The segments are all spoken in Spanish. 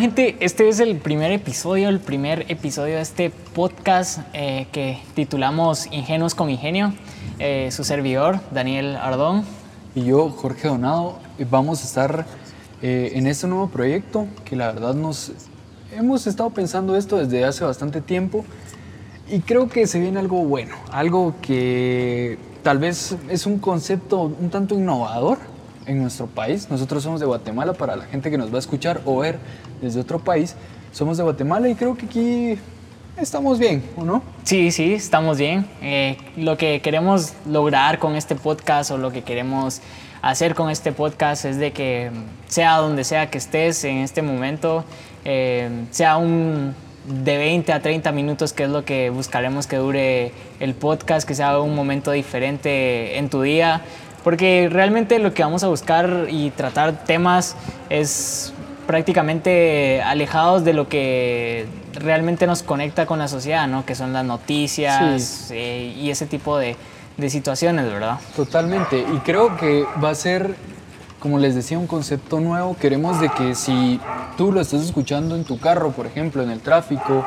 Gente, este es el primer episodio, el primer episodio de este podcast eh, que titulamos Ingenuos con Ingenio. Eh, su servidor, Daniel Ardón. Y yo, Jorge Donado, vamos a estar eh, en este nuevo proyecto que la verdad nos hemos estado pensando esto desde hace bastante tiempo y creo que se viene algo bueno, algo que tal vez es un concepto un tanto innovador en nuestro país. Nosotros somos de Guatemala, para la gente que nos va a escuchar o ver desde otro país, somos de Guatemala y creo que aquí estamos bien, ¿o no? Sí, sí, estamos bien. Eh, lo que queremos lograr con este podcast o lo que queremos hacer con este podcast es de que sea donde sea que estés en este momento, eh, sea un de 20 a 30 minutos, que es lo que buscaremos que dure el podcast, que sea un momento diferente en tu día, porque realmente lo que vamos a buscar y tratar temas es prácticamente alejados de lo que realmente nos conecta con la sociedad, ¿no? que son las noticias eh, y ese tipo de, de situaciones, ¿verdad? Totalmente, y creo que va a ser como les decía, un concepto nuevo. Queremos de que si tú lo estás escuchando en tu carro, por ejemplo, en el tráfico,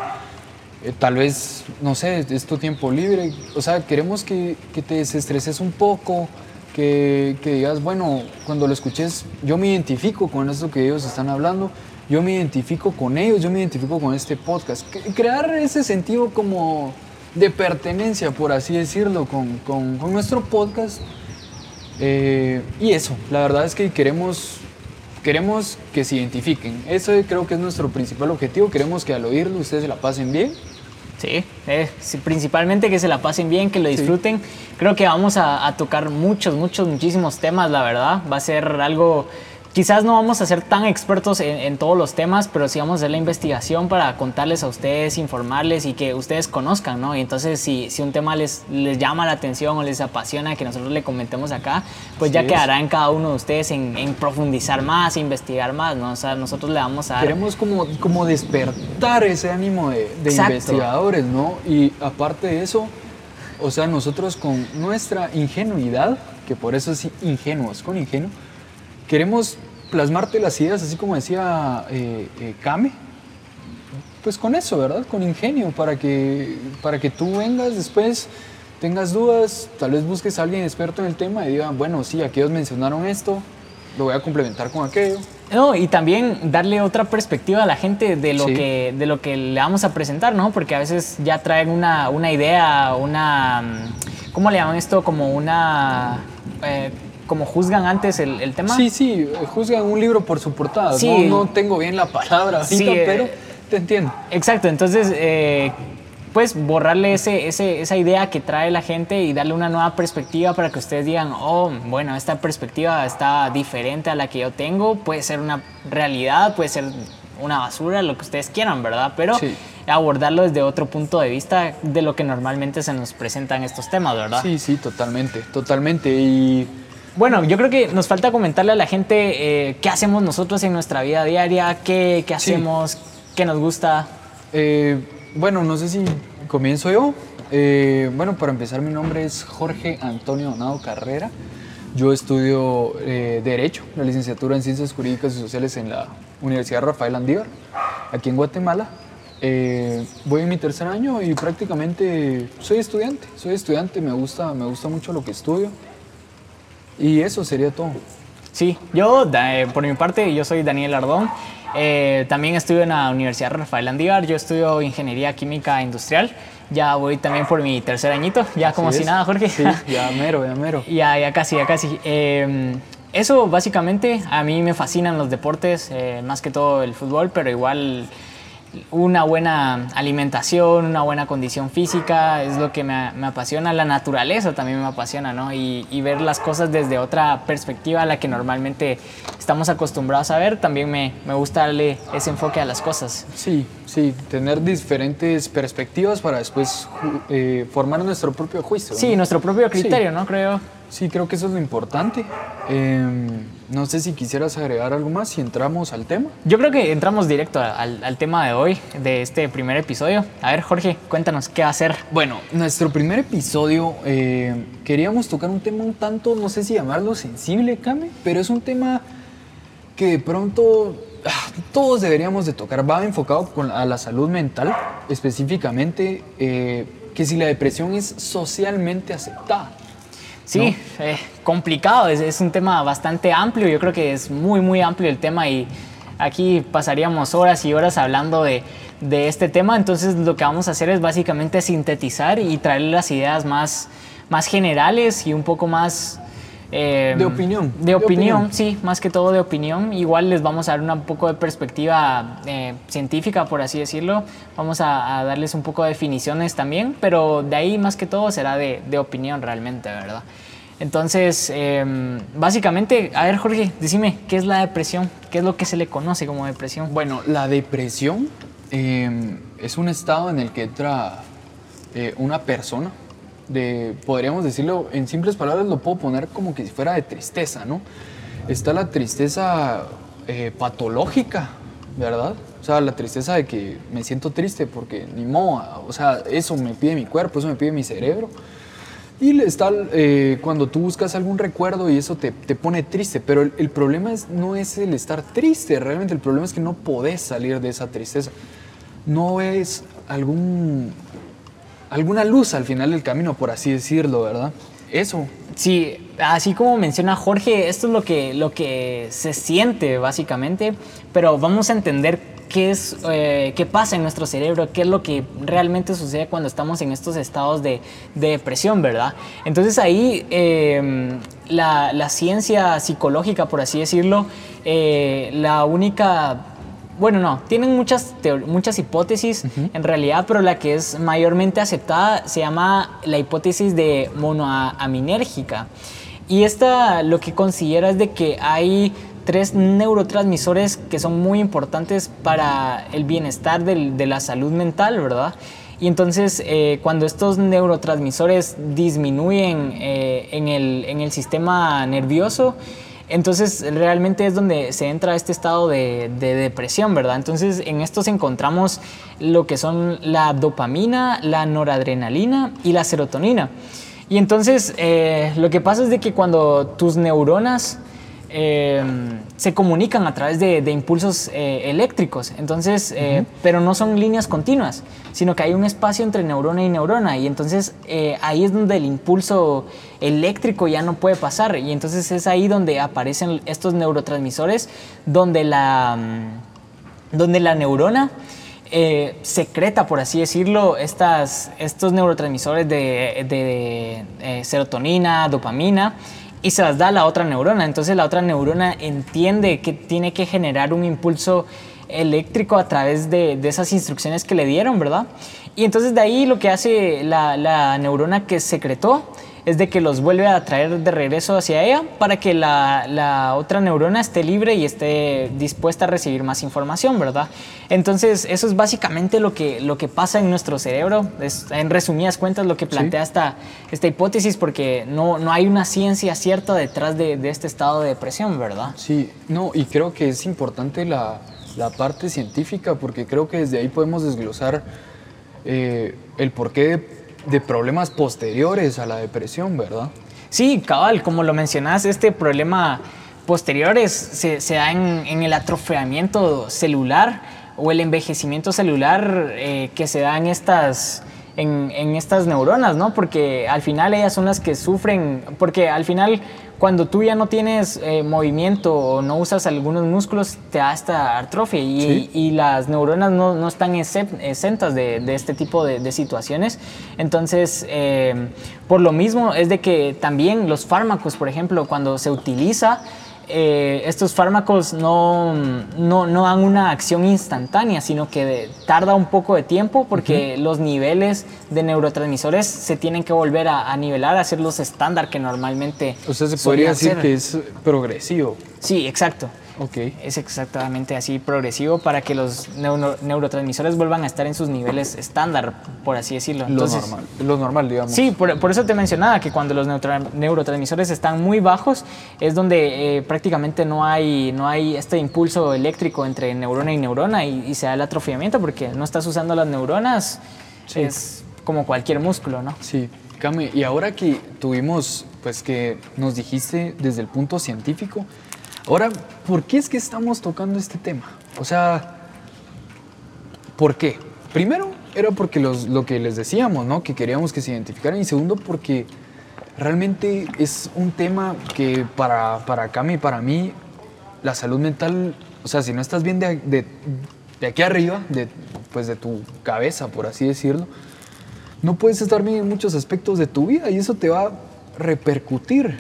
eh, tal vez, no sé, es tu tiempo libre. O sea, queremos que, que te desestreses un poco, que, que, digas, bueno, cuando lo escuches, yo me identifico con esto que ellos están hablando, yo me identifico con ellos, yo me identifico con este podcast. Crear ese sentido como de pertenencia, por así decirlo, con, con, nuestro podcast eh, y eso, la verdad es que queremos, queremos que se identifiquen. Eso creo que es nuestro principal objetivo. Queremos que al oírlo ustedes se la pasen bien. Sí, eh, principalmente que se la pasen bien, que lo disfruten. Creo que vamos a, a tocar muchos, muchos, muchísimos temas, la verdad. Va a ser algo Quizás no vamos a ser tan expertos en, todos los temas, pero sí vamos a hacer la investigación para contarles a ustedes, informarles y que ustedes conozcan, ¿no? Y entonces si, si un tema les, les llama la atención o les apasiona que nosotros le comentemos acá, pues ya quedará en cada uno de ustedes en, profundizar más, investigar más, ¿no? O sea, nosotros le vamos a... Queremos como, como despertar ese ánimo de, de investigadores, ¿no? Y aparte de eso, o sea, nosotros con nuestra ingenuidad, que por eso es ingenuos, con ingenuo, queremos plasmarte las ideas, así como decía eh, eh, Kame, pues con eso, ¿verdad? Con ingenio, para que, para que tú vengas después, tengas dudas, tal vez busques a alguien experto en el tema y diga, bueno, sí, aquellos mencionaron esto, lo voy a complementar con aquello. No, y también darle otra perspectiva a la gente de lo, que, de lo que le vamos a presentar, ¿no? Porque a veces ya traen una, una idea, una... ¿Cómo le llaman esto? Como una... Eh, como juzgan antes el, tema. Sí, sí, juzgan un libro por su portada. Sí. No, tengo bien la palabra, sí, eh, pero te entiendo. Exacto, entonces, eh, pues borrarle ese, esa idea que trae la gente y darle una nueva perspectiva para que ustedes digan, oh, bueno, esta perspectiva está diferente a la que yo tengo, puede ser una realidad, puede ser una basura, lo que ustedes quieran, ¿verdad? Pero abordarlo desde otro punto de vista de lo que normalmente se nos presentan estos temas, ¿verdad? Sí, sí, totalmente, totalmente. Y bueno, yo creo que nos falta comentarle a la gente eh, qué hacemos nosotros en nuestra vida diaria, qué, qué hacemos, qué nos gusta. Eh, bueno, no sé si comienzo yo. Eh, bueno, para empezar, mi nombre es Jorge Antonio Donado Carrera. Yo estudio Derecho, la licenciatura en Ciencias Jurídicas y Sociales en la Universidad Rafael Andívar, aquí en Guatemala. voy en mi tercer año y prácticamente soy estudiante. Soy estudiante, me gusta, me gusta mucho lo que estudio. Y eso sería todo. Sí, yo eh, por mi parte, yo soy Daniel Ardón. Eh, también estudio en la Universidad Rafael Andívar. Yo estudio Ingeniería Química Industrial. Ya voy también por mi tercer añito, ya como si nada, Jorge. Sí, ya mero, ya mero. ya, ya casi, ya casi. Em, eso básicamente, a mí me fascinan los deportes, eh, más que todo el fútbol, pero igual una buena alimentación, una buena condición física, es lo que me, apasiona, la naturaleza también me apasiona, ¿no? Y, ver las cosas desde otra perspectiva a la que normalmente estamos acostumbrados a ver, también me, gusta darle ese enfoque a las cosas. Sí, sí, tener diferentes perspectivas para después eh, formar nuestro propio juicio. Sí, nuestro propio criterio, ¿no? Creo. Sí, creo que eso es lo importante. Em, no sé si quisieras agregar algo más si entramos al tema. Yo creo que entramos directo al, tema de hoy, de este primer episodio. A ver, Jorge, cuéntanos qué va a hacer. Bueno, nuestro primer episodio eh, queríamos tocar un tema un tanto, no sé si llamarlo sensible, Came, pero es un tema que de pronto ah, todos deberíamos de tocar. Va enfocado con, a la salud mental, específicamente, eh, que si la depresión es socialmente aceptada. Sí, eh, complicado, es, es, un tema bastante amplio, yo creo que es muy, muy amplio el tema y aquí pasaríamos horas y horas hablando de, de este tema, entonces lo que vamos a hacer es básicamente sintetizar y traer las ideas más, más generales y un poco más eh, de opinión. De, opinión, sí, más que todo de opinión. Igual les vamos a dar un poco de perspectiva eh, científica, por así decirlo. Vamos a, darles un poco de definiciones también, pero de ahí más que todo será de, de opinión realmente, ¿verdad? Entonces, em, básicamente, a ver Jorge, decime, ¿qué es la depresión? ¿Qué es lo que se le conoce como depresión? Bueno, la depresión em, es un estado en el que entra eh, una persona de, podríamos decirlo en simples palabras, lo puedo poner como que si fuera de tristeza, ¿no? Está la tristeza eh, patológica, ¿verdad? O sea, la tristeza de que me siento triste porque ni modo, o sea, eso me pide mi cuerpo, eso me pide mi cerebro. Y está eh, cuando tú buscas algún recuerdo y eso te, te pone triste, pero el, el, problema es, no es el estar triste, realmente el problema es que no podés salir de esa tristeza. No es algún alguna luz al final del camino, por así decirlo, ¿verdad? Eso. Sí, así como menciona Jorge, esto es lo que, lo que se siente básicamente, pero vamos a entender qué es eh, qué pasa en nuestro cerebro, qué es lo que realmente sucede cuando estamos en estos estados de, de depresión, ¿verdad? Entonces ahí em, la, la, ciencia psicológica, por así decirlo, eh, la única bueno, no, tienen muchas, muchas hipótesis en realidad, pero la que es mayormente aceptada se llama la hipótesis de monoaminérgica. Y esta lo que considera es de que hay tres neurotransmisores que son muy importantes para el bienestar de la salud mental, ¿verdad? Y entonces eh, cuando estos neurotransmisores disminuyen eh, en, el, en el sistema nervioso, entonces realmente es donde se entra este estado de, depresión, ¿verdad? Entonces en estos encontramos lo que son la dopamina, la noradrenalina y la serotonina. Y entonces eh, lo que pasa es de que cuando tus neuronas Em, se comunican a través de, impulsos eh, eléctricos, entonces, eh, pero no son líneas continuas, sino que hay un espacio entre neurona y neurona. Y entonces eh, ahí es donde el impulso eléctrico ya no puede pasar. Y entonces es ahí donde aparecen estos neurotransmisores donde la, mm, donde la neurona secreta, por así decirlo, estas, estos neurotransmisores de, de serotonina, dopamina, y se las da a la otra neurona. Entonces la otra neurona entiende que tiene que generar un impulso eléctrico a través de, esas instrucciones que le dieron, ¿verdad? Y entonces de ahí lo que hace la, la neurona que secretó es de que los vuelve a traer de regreso hacia ella para que la, otra neurona esté libre y esté dispuesta a recibir más información, ¿verdad? Entonces, eso es básicamente lo que, lo que pasa en nuestro cerebro. Es, en resumidas cuentas, lo que plantea esta, esta hipótesis, porque no, no hay una ciencia cierta detrás de, este estado de depresión, ¿verdad? Sí, no, y creo que es importante la, parte científica, porque creo que desde ahí podemos desglosar eh, el porqué de problemas posteriores a la depresión, ¿verdad? Sí, cabal, como lo mencionas, este problema posteriores se, se da en, el atrofiamiento celular o el envejecimiento celular eh, que se da en estas, en, en, estas neuronas, ¿no? Porque al final ellas son las que sufren, porque al final cuando tú ya no tienes eh, movimiento o no usas algunos músculos, te da esta atrofia y, las neuronas no, no están exentas de, de, este tipo de, de situaciones. Entonces, eh, por lo mismo es de que también los fármacos, por ejemplo, cuando se utiliza, eh, estos fármacos no, no, no, dan una acción instantánea, sino que tarda un poco de tiempo porque los niveles de neurotransmisores se tienen que volver a, nivelar, a ser los estándar que normalmente... O sea, se podría decir que es progresivo. Sí, exacto. Okay. Es exactamente así progresivo para que los neurotransmisores vuelvan a estar en sus niveles estándar, por así decirlo. lo normal, lo normal, digamos. Sí, por, eso te mencionaba que cuando los neurotransmisores están muy bajos es donde eh, prácticamente no hay, no hay este impulso eléctrico entre neurona y neurona y, se da el atrofiamiento porque no estás usando las neuronas, es como cualquier músculo, ¿no? Sí. Cami, y ahora que tuvimos, pues que nos dijiste desde el punto científico, Ahora, ¿por qué es que estamos tocando este tema? O sea, ¿por qué? Primero, era porque los, lo que les decíamos, ¿no? Que queríamos que se identificaran. Y segundo, porque realmente es un tema que para, para Cami y para mí, la salud mental, o sea, si no estás bien de, de, de aquí arriba, de, pues de tu cabeza, por así decirlo, no puedes estar bien en muchos aspectos de tu vida y eso te va a repercutir.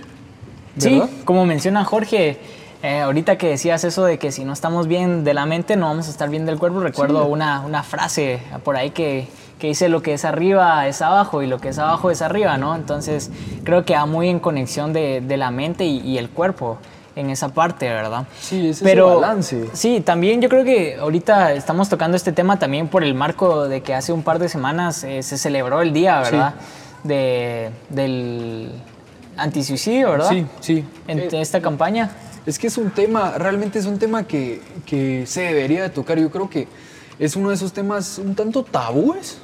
Sí, ¿verdad? como menciona Jorge, eh, ahorita que decías eso de que si no estamos bien de la mente, no vamos a estar bien del cuerpo, recuerdo Sí. una, una frase por ahí que, que dice lo que es arriba es abajo y lo que es abajo es arriba, ¿no? Entonces creo que va muy en conexión de, de la mente y, y el cuerpo en esa parte, ¿verdad? Sí, es ese balance. Sí, también yo creo que ahorita estamos tocando este tema también por el marco de que hace un par de semanas eh, se celebró el día, ¿verdad? De, del antisuicidio, ¿verdad? Sí, sí. En Eh, esta campaña. Es que es un tema, realmente es un tema que, que se debería de tocar. Yo creo que es uno de esos temas un tanto tabúes.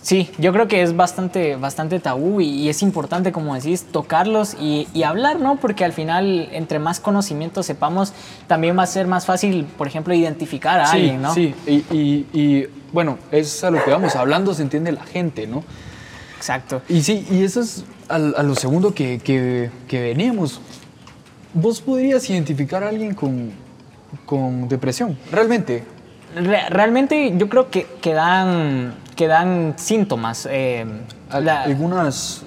Sí, yo creo que es bastante, bastante tabú y, y es importante, como decís, tocarlos y, y hablar, ¿no? Porque al final, entre más conocimiento sepamos, también va a ser más fácil, por ejemplo, identificar a sí, alguien, ¿no? Sí, y, y- bueno, es a lo que vamos, hablando se entiende la gente, ¿no? Exacto. Y sí, y eso es a, lo segundo que, que, que veníamos. ¿Vos podrías identificar a alguien con, con depresión? Realmente. Re- realmente yo creo que, que, dan, que dan síntomas. eh, la- algunas,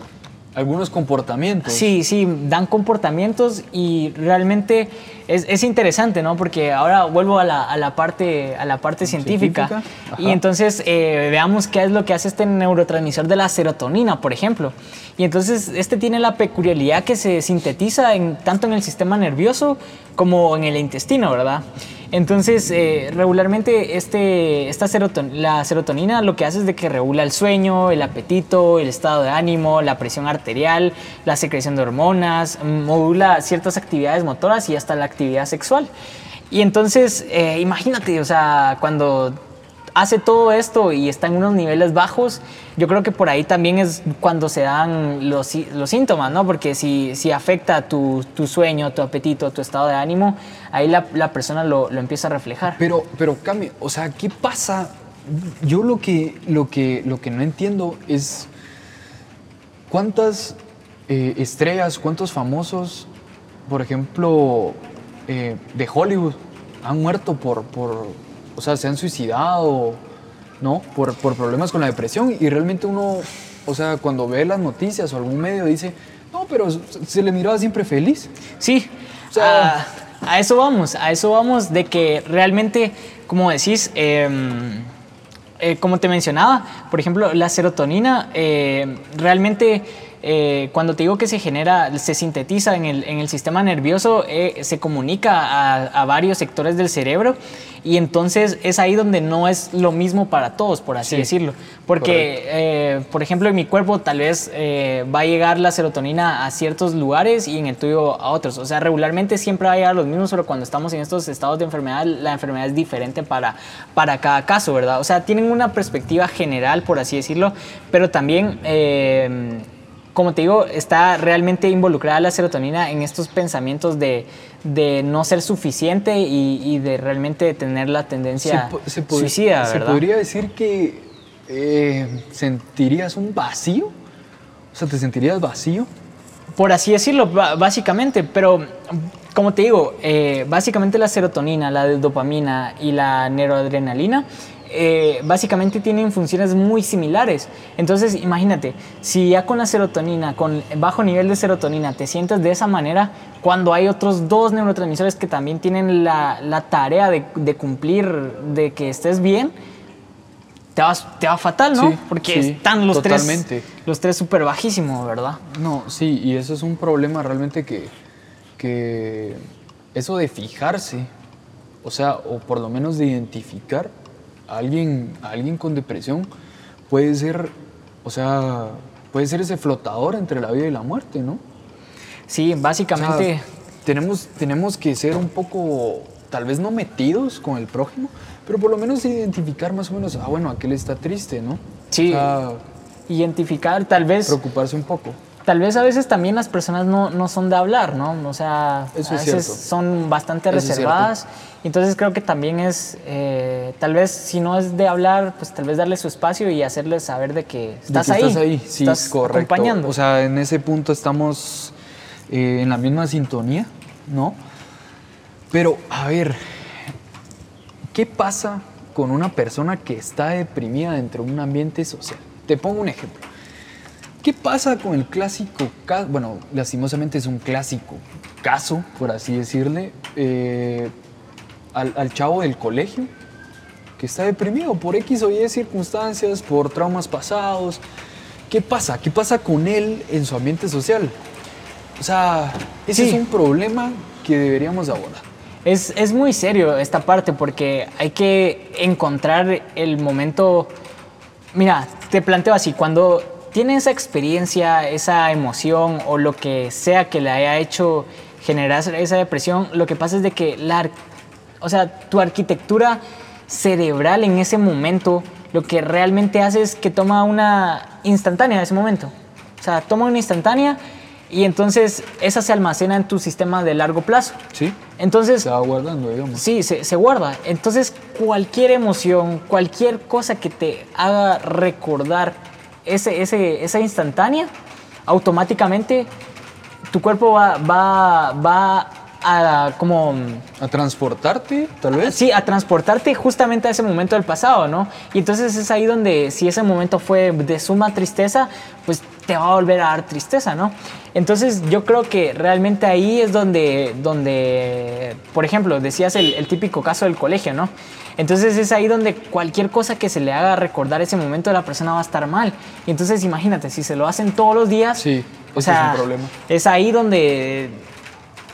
algunos comportamientos. Sí, sí, dan comportamientos y realmente es, es interesante, ¿no? Porque ahora vuelvo a la, a la parte, a la parte científica. Científica. Y entonces eh, veamos qué es lo que hace este neurotransmisor de la serotonina, por ejemplo. Y entonces este tiene la peculiaridad que se sintetiza en, tanto en el sistema nervioso como en el intestino, ¿verdad? Entonces, eh, regularmente este, esta seroton- la serotonina lo que hace es de que regula el sueño, el apetito, el estado de ánimo, la presión arterial, la secreción de hormonas, modula ciertas actividades motoras y hasta la actividad sexual. Y entonces, eh, imagínate, o sea, cuando hace todo esto y está en unos niveles bajos, yo creo que por ahí también es cuando se dan los, los síntomas, ¿no? Porque si, si afecta tu, tu sueño, tu apetito, tu estado de ánimo, ahí la, la persona lo, lo empieza a reflejar. Pero, pero Cami, o sea, ¿qué pasa? Yo lo que, lo que, lo que no entiendo es cuántas eh, estrellas, cuántos famosos, por ejemplo, eh, de Hollywood han muerto por, por, o sea, se han suicidado, ¿no? Por, por problemas con la depresión y realmente uno, o sea, cuando ve las noticias o algún medio dice, no, pero se le miraba siempre feliz. Sí, O sea- a, a eso vamos, a eso vamos de que realmente, como decís, em, eh, como te mencionaba, por ejemplo, la serotonina eh, realmente eh, cuando te digo que se genera, se sintetiza en el, en el sistema nervioso, eh, se comunica a, a varios sectores del cerebro y entonces es ahí donde no es lo mismo para todos, por así Sí, decirlo. Porque, eh, por ejemplo, en mi cuerpo tal vez eh, va a llegar la serotonina a ciertos lugares y en el tuyo a otros. O sea, regularmente siempre va a llegar a los mismos, pero cuando estamos en estos estados de enfermedad, la enfermedad es diferente para, para cada caso, ¿verdad? O sea, tienen una perspectiva general, por así decirlo, pero también... eh, como te digo, está realmente involucrada la serotonina en estos pensamientos de, de no ser suficiente y, y de realmente tener la tendencia pod- suicida, se ¿verdad? podría decir que eh, sentirías un vacío. O sea, te sentirías vacío. Por así decirlo, básicamente, pero como te digo, eh, básicamente la serotonina, la dopamina y la neuroadrenalina eh, básicamente tienen funciones muy similares. Entonces, imagínate, si ya con la serotonina, con bajo nivel de serotonina, te sientes de esa manera, cuando hay otros dos neurotransmisores que también tienen la, la tarea de, de cumplir, de que estés bien, te va, te va fatal, ¿no? Sí, Porque sí, están los totalmente. tres, los tres súper bajísimos, ¿verdad? No, sí, y eso es un problema realmente que, que eso de fijarse, o sea, o por lo menos de identificar alguien, alguien con depresión, puede ser, o sea, puede ser ese flotador entre la vida y la muerte, ¿no? Sí, O sea, básicamente... tenemos, tenemos que ser un poco, tal vez no metidos con el prójimo, pero por lo menos identificar más o menos, ah, bueno, aquel está triste, ¿no? Sí. O sea, identificar tal vez preocuparse un poco. Tal vez a veces también las personas no, no son de hablar, ¿no? O sea, Eso a es veces son bastante Eso reservadas. Entonces creo que también es, eh, tal vez si no es de hablar, pues tal vez darle su espacio y hacerles saber de que De estás que ahí. Estás ahí, sí, estás correcto. acompañando. O sea, en ese punto estamos eh, en la misma sintonía, ¿no? Pero, a ver, ¿qué pasa con una persona que está deprimida dentro de un ambiente social? Te pongo un ejemplo. ¿Qué pasa con el clásico caso? Bueno, lastimosamente es un clásico caso, por así decirle, eh, al, al chavo del colegio que está deprimido por X o Y circunstancias, por traumas pasados. ¿Qué pasa? ¿Qué pasa con él en su ambiente social? O sea, ese Sí. es un problema que deberíamos abordar. Es, es muy serio esta parte porque hay que encontrar el momento. Mira, te planteo así: cuando tiene esa experiencia, esa emoción o lo que sea que le haya hecho generar esa depresión, lo que pasa es de que la, o sea, tu arquitectura cerebral en ese momento lo que realmente hace es que toma una instantánea en ese momento. O sea, toma una instantánea y entonces esa se almacena en tu sistema de largo plazo. ¿Sí? Entonces, Se va guardando, digamos. Sí, se, se guarda. Entonces, cualquier emoción, cualquier cosa que te haga recordar ese, ese, esa instantánea, automáticamente tu cuerpo va, va, va a como... A transportarte, tal vez. Sí, a transportarte justamente a ese momento del pasado, ¿no? Y entonces es ahí donde si ese momento fue de suma tristeza, pues te va a volver a dar tristeza, ¿no? Entonces yo creo que realmente ahí es donde, donde por ejemplo, decías el, el típico caso del colegio, ¿no? Entonces es ahí donde cualquier cosa que se le haga recordar ese momento de la persona va a estar mal. Y entonces imagínate, si se lo hacen todos los días, Sí, o ese es un sea, problema. es ahí donde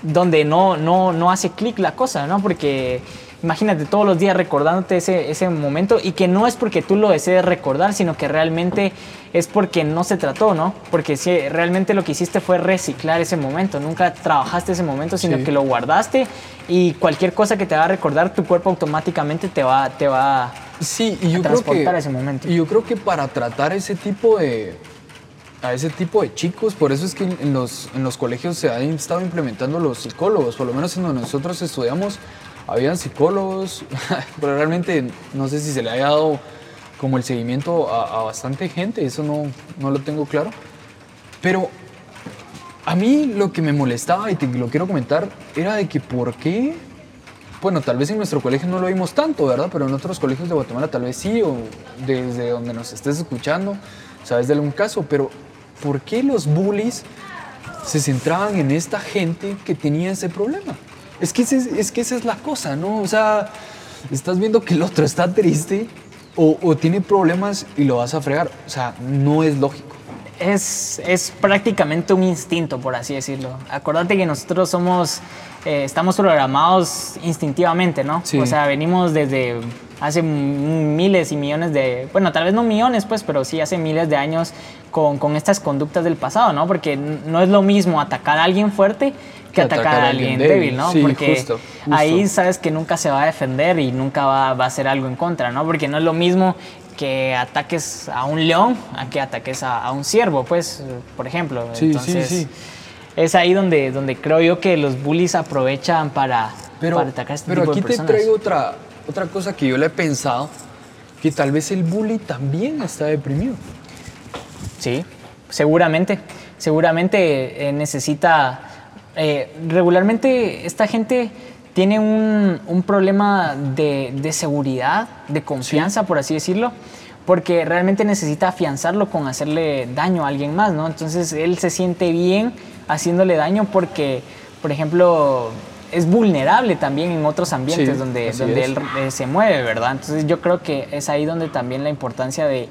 donde no, no, no hace clic la cosa, ¿no? Porque imagínate todos los días recordándote ese, ese momento y que no es porque tú lo desees recordar, sino que realmente es porque no se trató, ¿no? Porque si realmente lo que hiciste fue reciclar ese momento, nunca trabajaste ese momento, sino Sí. que lo guardaste y cualquier cosa que te va a recordar, tu cuerpo automáticamente te va, te va Sí, y yo creo que transportar ese momento. Y yo creo que para tratar ese tipo de a ese tipo de chicos, por eso es que en los, en los colegios se han estado implementando los psicólogos, por lo menos en donde nosotros estudiamos habían psicólogos, pero realmente no sé si se le haya dado como el seguimiento a, a bastante gente, eso no, no lo tengo claro. Pero a mí lo que me molestaba y te lo quiero comentar era de que por qué bueno, tal vez en nuestro colegio no lo vimos tanto, ¿verdad? Pero en otros colegios de Guatemala tal vez sí, o desde donde nos estés escuchando, sabes de algún caso, pero ¿por qué los bullies se centraban en esta gente que tenía ese problema? Es que, ese es, que esa es la cosa, ¿no? O sea, estás viendo que el otro está triste o, o tiene problemas y lo vas a fregar. O sea, no es lógico. Es, es prácticamente un instinto, por así decirlo. Acuérdate que nosotros somos, eh, estamos programados instintivamente, ¿no? Sí. O sea, venimos desde hace miles y millones de, bueno, tal vez no millones, pues, pero sí hace miles de años con, con estas conductas del pasado, ¿no? Porque no es lo mismo atacar a alguien fuerte que atacar, a alguien débil, ¿no? Sí, Porque justo, justo. ahí sabes que nunca se va a defender y nunca va, va a hacer algo en contra, ¿no? Porque no es lo mismo que ataques a un león a que ataques a, a un ciervo, pues, por ejemplo. Sí, sí, Entonces, sí. es ahí donde, donde creo yo que los bullies aprovechan para, Pero, para atacar a este pero tipo aquí de te personas. traigo otra, otra cosa que yo le he pensado, que tal vez el bully también está deprimido. Sí, seguramente. Seguramente eh, necesita. eh, regularmente esta gente tiene un, un problema de, de seguridad, de confianza, por así decirlo, porque realmente necesita afianzarlo con hacerle daño a alguien más, ¿no? Entonces él se siente bien haciéndole daño porque, por ejemplo, es vulnerable también en otros ambientes Sí, donde, donde él eh, se mueve, ¿verdad? Entonces yo creo que es ahí donde también la importancia de,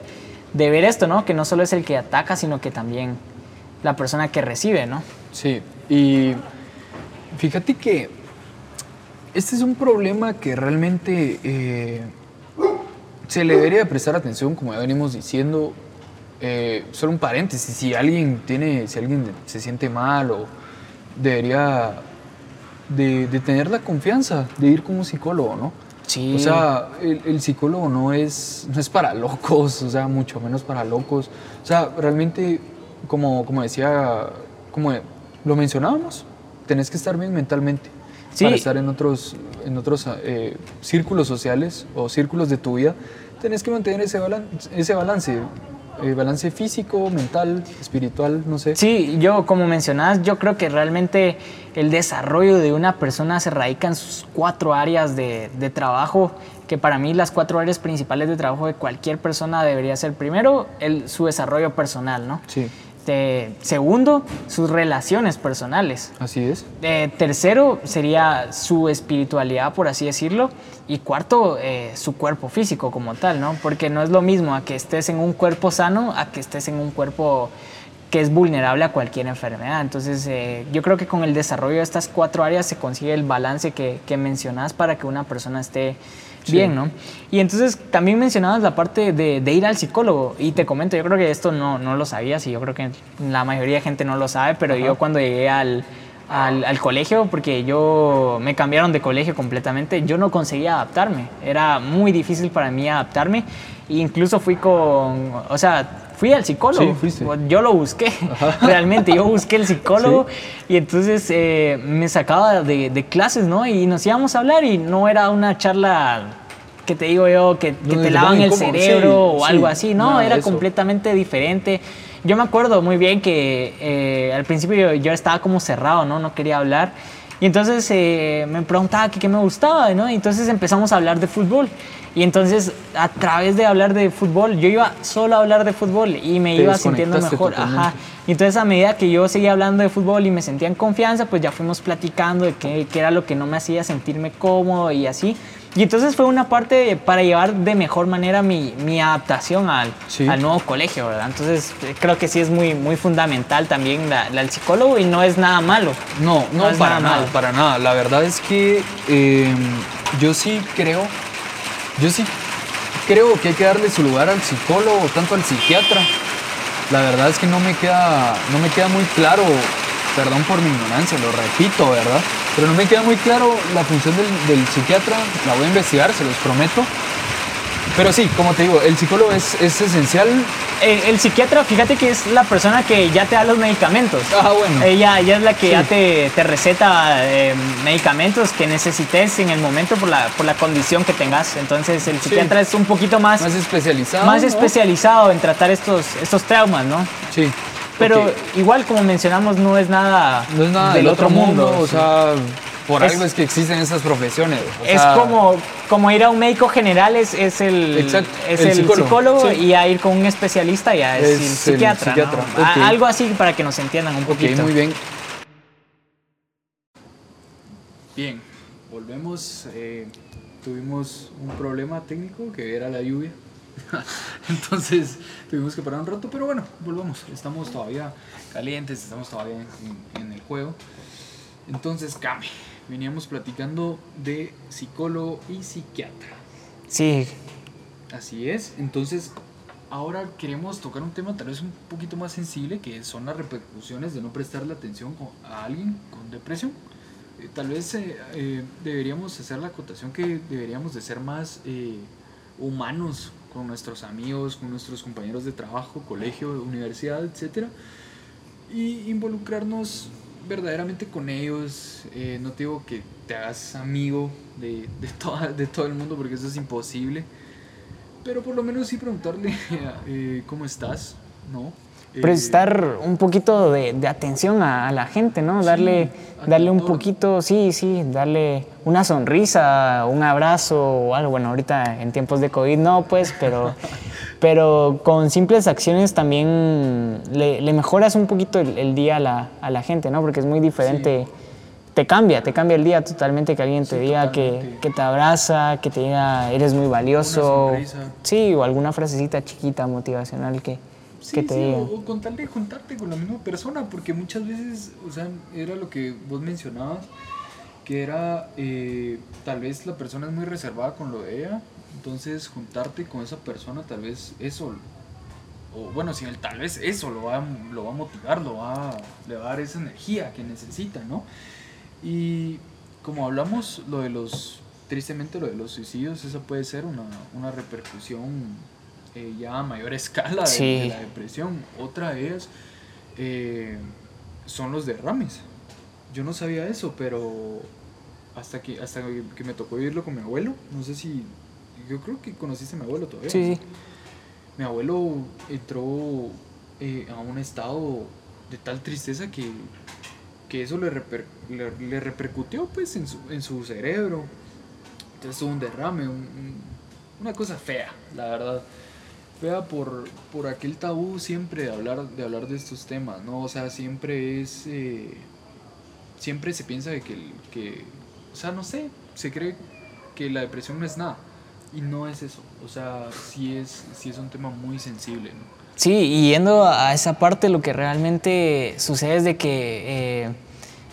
de ver esto, ¿no? Que no solo es el que ataca, sino que también la persona que recibe, ¿no? Sí, y fíjate que este es un problema que realmente eh, se le debería de prestar atención, como ya venimos diciendo. Eh, solo un paréntesis, si alguien tiene, si alguien se siente mal o debería de, de tener la confianza de ir con un psicólogo, ¿no? Sí. O sea, el, el psicólogo no es, no es para locos, o sea, mucho menos para locos. O sea, realmente como, como decía, como lo mencionábamos, tenés que estar bien mentalmente Sí. para estar en otros, en otros eh, círculos sociales o círculos de tu vida. Tenés que mantener ese, balan- ese balance, eh, balance físico, mental, espiritual, no sé. Sí, yo como mencionabas, yo creo que realmente el desarrollo de una persona se radica en sus cuatro áreas de, de trabajo, que para mí las cuatro áreas principales de trabajo de cualquier persona debería ser primero el, su desarrollo personal, ¿no? Sí, De- segundo, sus relaciones personales. así es. Eh, tercero sería su espiritualidad, por así decirlo. Y cuarto, eh, su cuerpo físico como tal, ¿no? Porque no es lo mismo a que estés en un cuerpo sano a que estés en un cuerpo que es vulnerable a cualquier enfermedad. Entonces, eh, yo creo que con el desarrollo de estas cuatro áreas se consigue el balance que, que mencionas para que una persona esté Sí. bien, ¿no? Y entonces también mencionabas la parte de, de ir al psicólogo. Y te comento, yo creo que esto no, no lo sabías y yo creo que la mayoría de gente no lo sabe, pero Ajá. yo cuando llegué al, al, al colegio, porque yo me cambiaron de colegio completamente, yo no conseguía adaptarme. Era muy difícil para mí adaptarme. E incluso fui con, o sea, fui al psicólogo. Sí, fuiste. Yo lo busqué, realmente. Yo busqué el psicólogo y entonces eh, me sacaba de, de clases, ¿no? Y nos íbamos a hablar y no era una charla que te digo yo, que, te lavan el cerebro Sí, o sí, algo así, no, nada era eso. completamente diferente. Yo me acuerdo muy bien que eh, al principio yo, yo estaba como cerrado, ¿no? No quería hablar. Y entonces eh, me preguntaba qué me gustaba, ¿no? Y entonces empezamos a hablar de fútbol. Y entonces a través de hablar de fútbol, yo iba solo a hablar de fútbol y me Te iba sintiendo mejor. Ajá. Y entonces a medida que yo seguía hablando de fútbol y me sentía en confianza, pues ya fuimos platicando de qué, qué era lo que no me hacía sentirme cómodo y así. Y entonces fue una parte para llevar de mejor manera mi, mi adaptación al, Sí. al nuevo colegio, ¿verdad? Entonces eh, creo que sí es muy, muy fundamental también la, la- el psicólogo y no es nada malo. No, no, para nada para nada. La verdad es que eh, yo sí creo, yo sí creo que hay que darle su lugar al psicólogo, tanto al psiquiatra. La verdad es que no me queda, no me queda muy claro, perdón por mi ignorancia, lo repito, ¿verdad? Pero no me queda muy claro la función del, del psiquiatra. La voy a investigar, se los prometo. Pero sí, como te digo, el psicólogo es, es esencial. Eh, el psiquiatra, fíjate que es la persona que ya te da los medicamentos. Ah, bueno. Ella, ella es la que Sí. ya te, te receta eh, medicamentos que necesites en el momento por la, por la condición que tengas. Entonces el psiquiatra es un poquito más, Más especializado. más ¿no? especializado en tratar estos, estos traumas, ¿no? Sí. Pero igual como mencionamos, no es nada, No es nada del otro mundo, o sí. sea, por Es- algo es que existen esas profesiones. o es sea, como, como ir a un médico general, es, es el, Exacto, es el el psicólogo, psicólogo, sí. y a ir con un especialista ya es, Es el el psiquiatra. Algo así para que nos entiendan un Ok, poquito. muy bien. Bien, volvemos. eh, tuvimos un problema técnico que era la lluvia. Entonces tuvimos que parar un rato, pero bueno, volvamos. Estamos todavía calientes, estamos todavía en, en el juego. Entonces, Cami, veníamos platicando de psicólogo y psiquiatra. Sí, Así es. Entonces, ahora queremos tocar un tema tal vez un poquito más sensible, que son las repercusiones de no prestarle atención a alguien con depresión. Eh, tal vez eh, eh, deberíamos hacer la acotación que deberíamos de ser más eh, humanos con nuestros amigos, con nuestros compañeros de trabajo, colegio, universidad, etcétera, y involucrarnos verdaderamente con ellos. Eh, no te digo que te hagas amigo de, de, toda- de todo el mundo porque eso es imposible. Pero por lo menos sí preguntarle eh, cómo estás, ¿no? Prestar un poquito de, de atención a, a la gente, ¿no? Sí, darle, darle un poquito, sí, sí, darle una sonrisa, un abrazo o algo. Bueno, ahorita en tiempos de COVID no, pues, pero, pero con simples acciones también le, le mejoras un poquito el, el día a la, a la gente, ¿no? Porque es muy diferente. Te cambia, te cambia el día totalmente que alguien te Sí, diga que, que te abraza, que te diga eres muy valioso. Sí, o alguna frasecita chiquita, motivacional que, Sí, que te sí, o, o con tal de juntarte con la misma persona, porque muchas veces, o sea, era lo que vos mencionabas, que era, eh, tal vez la persona es muy reservada con lo de ella, entonces juntarte con esa persona, tal vez eso, o bueno, si el tal vez eso lo va, a- lo va a motivar, lo va, le va a dar esa energía que necesita, ¿no? Y como hablamos, lo de los, tristemente lo de los suicidios, esa puede ser una, una repercusión eh, ya a mayor escala de, Sí. de la depresión. Otra es eh, son los derrames. Yo no sabía eso, pero hasta que, hasta que me tocó vivirlo con mi abuelo, no sé si, yo creo que conociste a mi abuelo todavía. Sí. Mi abuelo entró eh, a un estado de tal tristeza que, que eso le, le, repercutió pues en su, en su cerebro. Entonces tuvo un derrame, una cosa fea, la verdad. Fea por, por aquel tabú siempre de hablar, de hablar de estos temas, ¿no? O sea, siempre es... Eh, siempre se piensa de que, que, o sea, no sé, se cree que la depresión no es nada. Y no es eso. O sea, sí es, sí es un tema muy sensible, ¿no? Sí, y yendo a esa parte, lo que realmente sucede es de que eh,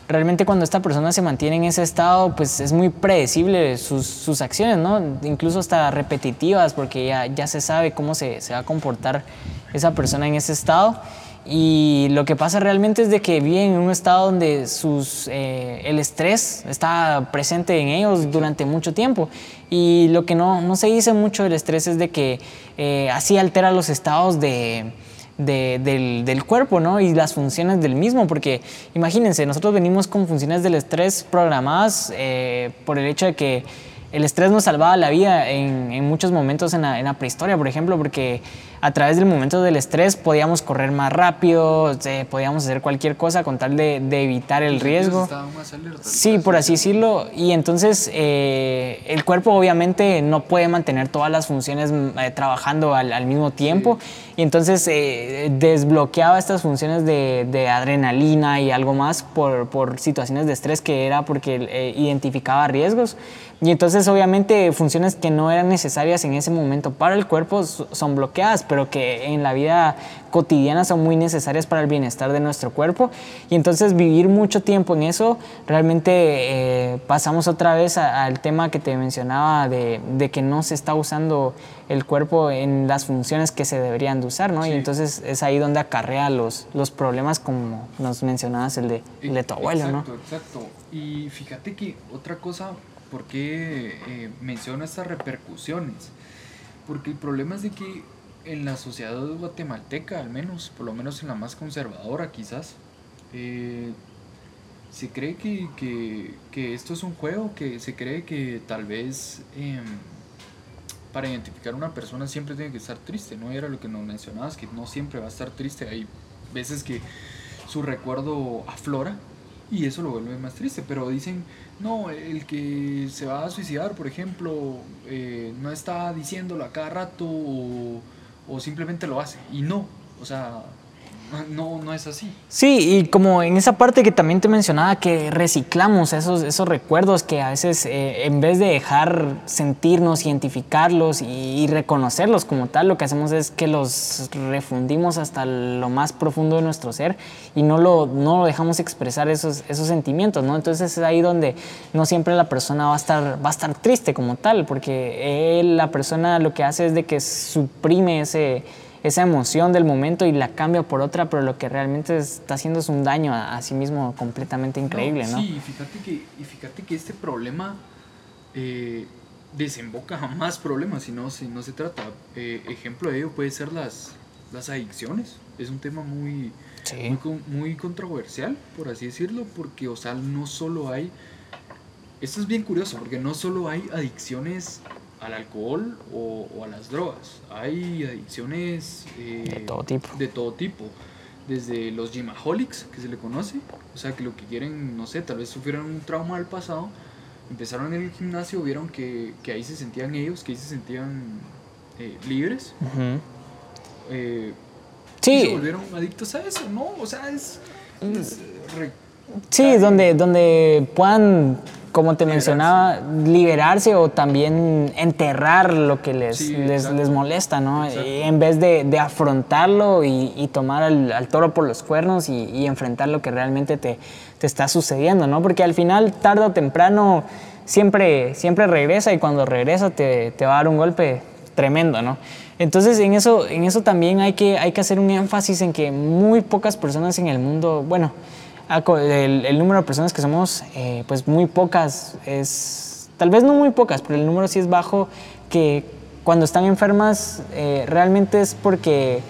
realmente cuando esta persona se mantiene en ese estado, pues es muy predecible sus, sus acciones, ¿no? Incluso hasta repetitivas, porque ya, ya se sabe cómo se, se va a comportar esa persona en ese estado. Y lo que pasa realmente es de que viven en un estado donde sus, eh, el estrés está presente en ellos durante mucho tiempo. Y lo que no, no se dice mucho del estrés es de que eh, así altera los estados de, del, del, cuerpo ¿no? y las funciones del mismo, porque imagínense, nosotros venimos con funciones del estrés programadas eh, por el hecho de que el estrés nos salvaba la vida en, en muchos momentos en la, en la, prehistoria, por ejemplo, porque a través del momento del estrés podíamos correr más rápido, eh, podíamos hacer cualquier cosa con tal de, de evitar el riesgo. Sí, por así decirlo. Y entonces eh, el cuerpo obviamente no puede mantener todas las funciones mm, eh, trabajando al, al, mismo tiempo. Y entonces desbloqueaba estas funciones de, de, adrenalina y algo más por, por situaciones de estrés que era porque identificaba riesgos. Y entonces obviamente funciones que no eran necesarias en ese momento para el cuerpo son bloqueadas, pero que en la vida cotidiana son muy necesarias para el bienestar de nuestro cuerpo. Y entonces vivir mucho tiempo en eso, realmente eh, pasamos otra vez al tema que te mencionaba de, de, que no se está usando el cuerpo en las funciones que se deberían de usar, ¿no? Y entonces es ahí donde acarrea los, los problemas como nos mencionabas el de, el de tu abuelo, exacto, ¿no? Exacto, Y fíjate que otra cosa ¿Por qué eh, menciono estas repercusiones? Porque el problema es de que en la sociedad guatemalteca, al menos, por lo menos en la más conservadora quizás, eh, se cree que, que, esto es un juego, que se cree que tal vez em, para identificar a una persona siempre tiene que estar triste, ¿no? Era lo que nos mencionabas, que no siempre va a estar triste, hay veces que su recuerdo aflora y eso lo vuelve más triste, pero dicen no, el que se va a suicidar, por ejemplo, eh, no está diciéndolo a cada rato o, o simplemente lo hace. Y no, o sea, no, no es así. Sí, y como en esa parte que también te mencionaba, que reciclamos esos, esos recuerdos que a veces eh, en vez de dejar sentirnos, identificarlos y, reconocerlos como tal, lo que hacemos es que los refundimos hasta lo más profundo de nuestro ser y no lo, no lo dejamos expresar esos, esos sentimientos, ¿no? Entonces es ahí donde no siempre la persona va a estar, va a estar triste como tal, porque la persona lo que hace es de que suprime ese esa emoción del momento y la cambia por otra, pero lo que realmente está haciendo es un daño a, sí mismo completamente increíble, ¿no? Sí, y fíjate que, y fíjate que este problema eh, desemboca a más problemas si no, si no se trata. Eh, ejemplo de ello puede ser las, las adicciones. Es un tema muy, muy, muy controversial, por así decirlo, porque, o sea, no solo hay... Esto es bien curioso, porque no solo hay adicciones al alcohol o, a las drogas. Hay adicciones eh, de todo tipo. De todo tipo. Desde los gymaholics, que se le conoce, o sea, que lo que quieren, no sé, tal vez sufrieron un trauma del pasado, empezaron en el gimnasio, vieron que, que ahí se sentían ellos, que ahí se sentían eh, libres. Eh, sí. Y se volvieron adictos a eso, ¿no? O sea, es... es sí, donde, donde puedan como te mencionaba, liberarse o también enterrar lo que les, les, les, molesta, ¿no? en vez de, de afrontarlo y, y tomar al, al, toro por los cuernos y, y, enfrentar lo que realmente te, te está sucediendo, ¿no? Porque al final, tarde o temprano, siempre, siempre regresa y cuando regresa te, te va a dar un golpe tremendo, ¿no? Entonces, en eso, en eso también hay que, hay que hacer un énfasis en que muy pocas personas en el mundo, bueno, el, número de personas que somos, eh, pues muy pocas, es, tal vez no muy pocas, pero el número sí es bajo, que cuando están enfermas eh, realmente es porque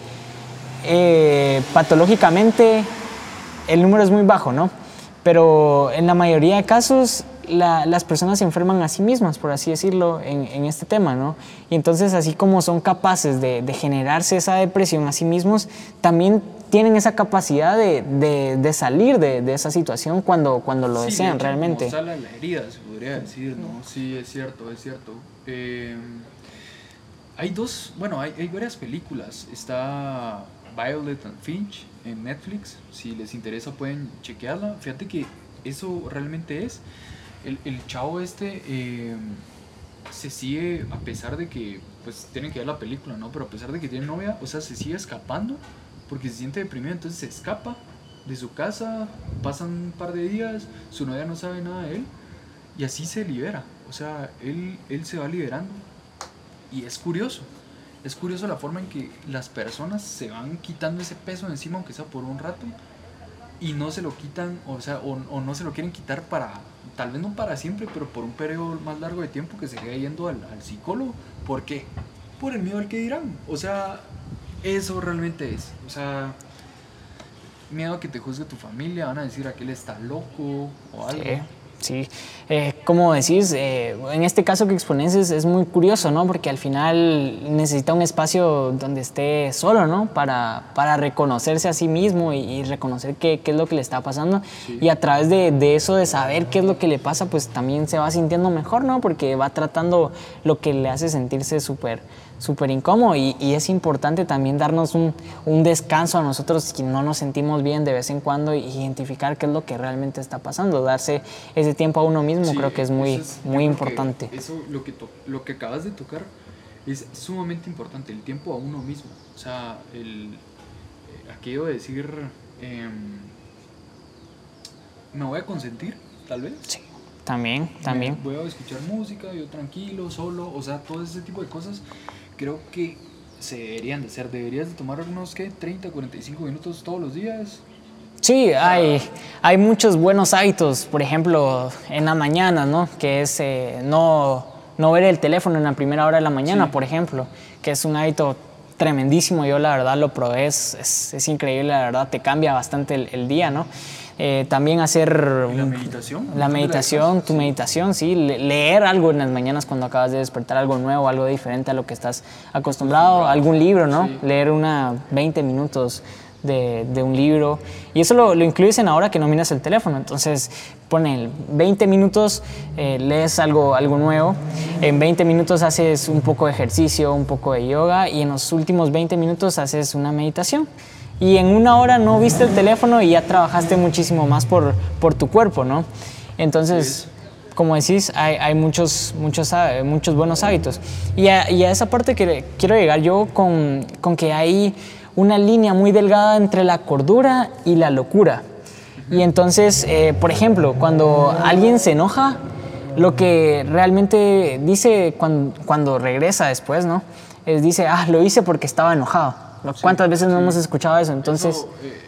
eh, patológicamente el número es muy bajo, ¿no? Pero en la mayoría de casos las personas se enferman a sí mismas, por así decirlo, en, este tema, ¿no? Y entonces, así como son capaces de, generarse esa depresión a sí mismos, también tienen esa capacidad de, salir de, esa situación cuando, cuando lo desean realmente. Como sale la herida, se podría decir, ¿no? Sí, es cierto, es cierto. Eh, hay dos, bueno, hay, hay varias películas. Está Violet and Finch en Netflix. Si les interesa pueden chequearla. Fíjate que eso realmente es el, el chavo este eh, se sigue, a pesar de que, pues tienen que ver la película, ¿no? Pero a pesar de que tiene novia, o sea, se sigue escapando porque se siente deprimido, entonces se escapa de su casa, pasan un par de días, su novia no sabe nada de él y así se libera. O sea, él, él se va liberando. Y es curioso, es curioso la forma en que las personas se van quitando ese peso encima, aunque sea por un rato, y no se lo quitan, o sea, o, o no se lo quieren quitar para, tal vez no para siempre, pero por un periodo más largo de tiempo que se quede yendo al, psicólogo. ¿Por qué? Por el miedo al que dirán. O sea, eso realmente es. O sea, miedo a que te juzgue tu familia, van a decir a que él está loco o algo. Sí, eh, como decís, eh, en este caso que expones es, muy curioso, ¿no? Porque al final necesita un espacio donde esté solo, ¿no? Para, para reconocerse a sí mismo y, reconocer qué, qué, es lo que le está pasando. Y a través de, de, eso, de saber qué es lo que le pasa, pues también se va sintiendo mejor, ¿no? Porque va tratando lo que le hace sentirse súper súper incómodo y, es importante también darnos un, un, descanso a nosotros que no nos sentimos bien de vez en cuando e identificar qué es lo que realmente está pasando, darse ese tiempo a uno mismo creo que es muy, muy importante. Eso, lo que, lo que acabas de tocar es sumamente importante, el tiempo a uno mismo, o sea, el, eh, aquello de decir, em, me voy a consentir, tal vez. Sí. También, también. voy a escuchar música, yo tranquilo, solo, o sea, todo ese tipo de cosas creo que se deberían de hacer. Deberías de tomar unos, ¿qué? 30, 45 minutos todos los días. Sí, hay, hay muchos buenos hábitos, por ejemplo, en la mañana, ¿no? Que es eh, no, no ver el teléfono en la primera hora de la mañana, por ejemplo, que es un hábito tremendísimo. Yo la verdad lo probé, es, es, increíble, la verdad te cambia bastante el, el día, ¿no? Eh, también hacer... ¿La meditación? La meditación, tu meditación, sí. leer algo en las mañanas cuando acabas de despertar, algo nuevo, algo diferente a lo que estás acostumbrado, algún libro, ¿no? Leer una 20 minutos de, de, un libro. Y eso lo, lo, incluyes en ahora que no miras el teléfono. Entonces, pone 20 minutos, eh, lees algo, algo nuevo. En 20 minutos haces un poco de ejercicio, un poco de yoga. Y en los últimos 20 minutos haces una meditación y en una hora no viste el teléfono y ya trabajaste muchísimo más por, por tu cuerpo, ¿no? Entonces, como decís, hay, hay, muchos, muchos, muchos buenos hábitos. Y a, y a, esa parte que quiero llegar yo con, con, que hay una línea muy delgada entre la cordura y la locura. Y entonces, eh, por ejemplo, cuando alguien se enoja, lo que realmente dice cuando, cuando regresa después, ¿no? Es dice, ah, lo hice porque estaba enojado. ¿Cuántas veces no hemos escuchado eso? Entonces... Eh,